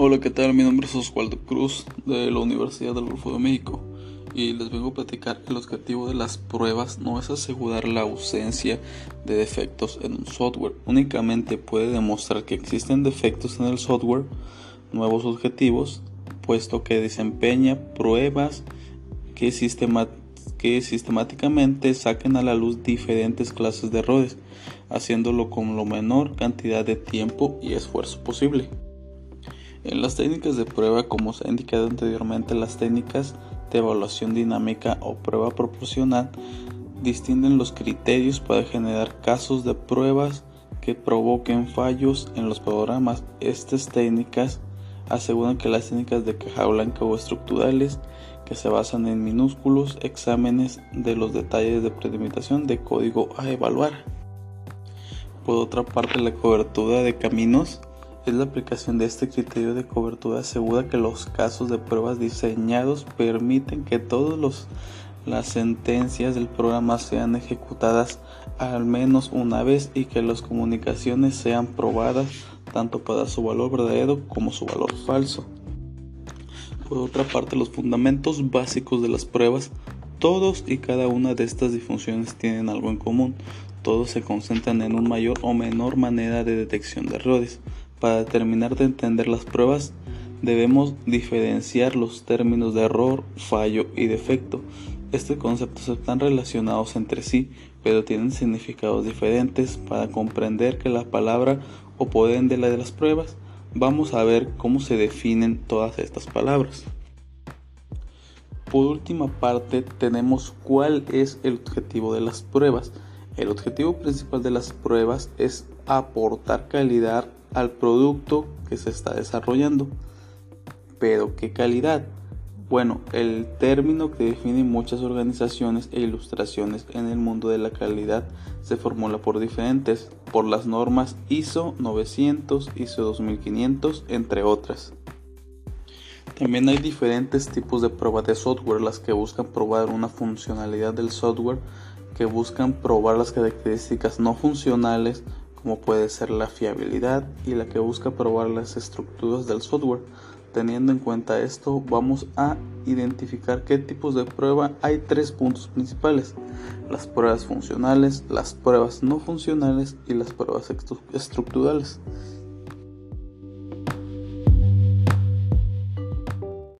Hola, ¿qué tal? Mi nombre es Oswaldo Cruz de la Universidad del Golfo de México y les vengo a platicar que el objetivo de las pruebas no es asegurar la ausencia de defectos en un software, únicamente puede demostrar que existen defectos en el software, nuevos objetivos, puesto que desempeña pruebas que, que sistemáticamente saquen a la luz diferentes clases de errores, haciéndolo con la menor cantidad de tiempo y esfuerzo posible. En las técnicas de prueba, como se ha indicado anteriormente, las técnicas de evaluación dinámica o prueba proporcional distinguen los criterios para generar casos de pruebas que provoquen fallos en los programas. Estas técnicas aseguran que las técnicas de caja blanca o estructurales que se basan en minúsculos exámenes de los detalles de predelimitación de código a evaluar. Por otra parte, la cobertura de caminos es la aplicación de este criterio de cobertura asegura que los casos de pruebas diseñados permiten que todas las sentencias del programa sean ejecutadas al menos una vez y que las comunicaciones sean probadas tanto para su valor verdadero como su valor falso. Por otra parte, los fundamentos básicos de las pruebas, todos y cada una de estas disfunciones tienen algo en común. Todos se concentran en una mayor o menor manera de detección de errores. Para terminar de entender las pruebas, debemos diferenciar los términos de error, fallo y defecto. Estos conceptos están relacionados entre sí, pero tienen significados diferentes. Para comprender que la palabra o poder de la de las pruebas, vamos a ver cómo se definen todas estas palabras. Por última parte, tenemos cuál es el objetivo de las pruebas. El objetivo principal de las pruebas es aportar calidad al producto que se está desarrollando. Pero ¿qué calidad? Bueno, el término que definen muchas organizaciones e ilustraciones en el mundo de la calidad se formula por diferentes, por las normas ISO 900, ISO 2500, entre otras. También hay diferentes tipos de pruebas de software, las que buscan probar una funcionalidad del software, que buscan probar las características no funcionales como puede ser la fiabilidad y la que busca probar las estructuras del software. Teniendo en cuenta esto, vamos a identificar qué tipos de prueba hay tres puntos principales. Las pruebas funcionales, las pruebas no funcionales y las pruebas estructurales.